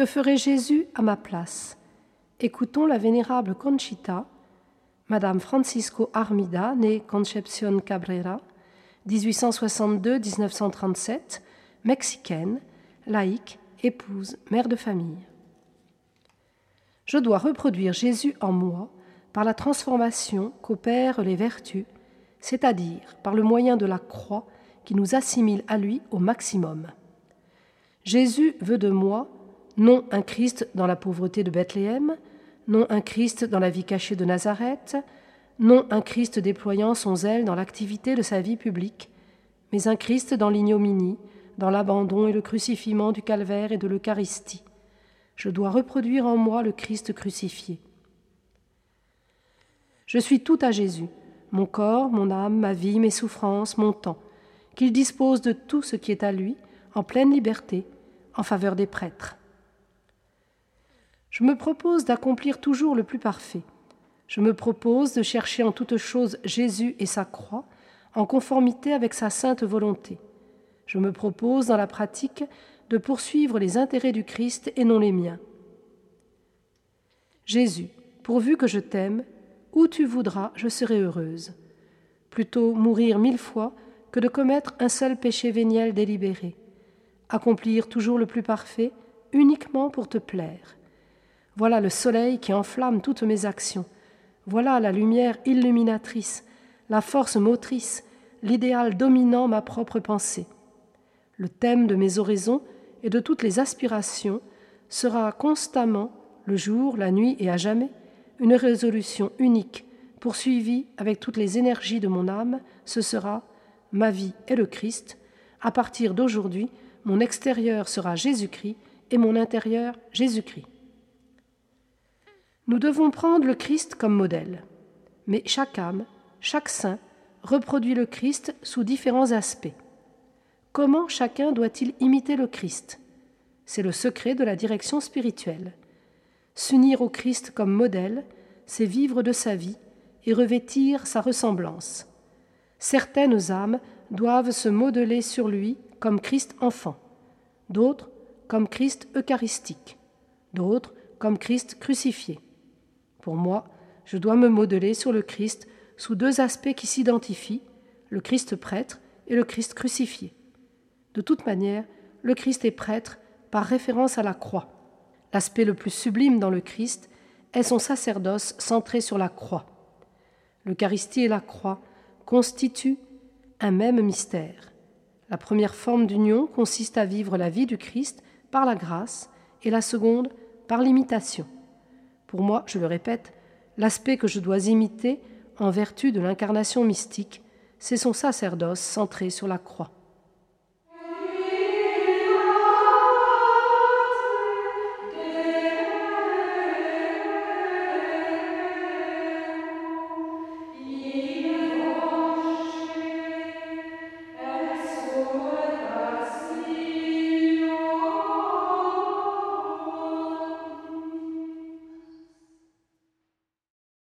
Que ferait Jésus à ma place? Écoutons la vénérable Conchita, Madame Francisco Armida, née Concepción Cabrera, 1862-1937, mexicaine, laïque, épouse, mère de famille. Je dois reproduire Jésus en moi par la transformation qu'opèrent les vertus, c'est-à-dire par le moyen de la croix qui nous assimile à lui au maximum. Jésus veut de moi non un Christ dans la pauvreté de Bethléem, non un Christ dans la vie cachée de Nazareth, non un Christ déployant son zèle dans l'activité de sa vie publique, mais un Christ dans l'ignominie, dans l'abandon et le crucifiement du calvaire et de l'Eucharistie. Je dois reproduire en moi le Christ crucifié. Je suis tout à Jésus, mon corps, mon âme, ma vie, mes souffrances, mon temps, qu'il dispose de tout ce qui est à lui, en pleine liberté, en faveur des prêtres. Je me propose d'accomplir toujours le plus parfait. Je me propose de chercher en toute chose Jésus et sa croix, en conformité avec sa sainte volonté. Je me propose, dans la pratique, de poursuivre les intérêts du Christ et non les miens. Jésus, pourvu que je t'aime, où tu voudras, je serai heureuse. Plutôt mourir mille fois que de commettre un seul péché véniel délibéré. Accomplir toujours le plus parfait, uniquement pour te plaire. Voilà le soleil qui enflamme toutes mes actions. Voilà la lumière illuminatrice, la force motrice, l'idéal dominant ma propre pensée. Le thème de mes oraisons et de toutes les aspirations sera constamment, le jour, la nuit et à jamais, une résolution unique, poursuivie avec toutes les énergies de mon âme, ce sera ma vie est le Christ. À partir d'aujourd'hui, mon extérieur sera Jésus-Christ et mon intérieur Jésus-Christ. Nous devons prendre le Christ comme modèle, mais chaque âme, chaque saint, reproduit le Christ sous différents aspects. Comment chacun doit-il imiter le Christ? C'est le secret de la direction spirituelle. S'unir au Christ comme modèle, c'est vivre de sa vie et revêtir sa ressemblance. Certaines âmes doivent se modeler sur lui comme Christ enfant, d'autres comme Christ eucharistique, d'autres comme Christ crucifié. Pour moi, je dois me modeler sur le Christ sous deux aspects qui s'identifient, le Christ prêtre et le Christ crucifié. De toute manière, le Christ est prêtre par référence à la croix. L'aspect le plus sublime dans le Christ est son sacerdoce centré sur la croix. L'Eucharistie et la croix constituent un même mystère. La première forme d'union consiste à vivre la vie du Christ par la grâce et la seconde par l'imitation. Pour moi, je le répète, l'aspect que je dois imiter en vertu de l'incarnation mystique, c'est son sacerdoce centré sur la croix.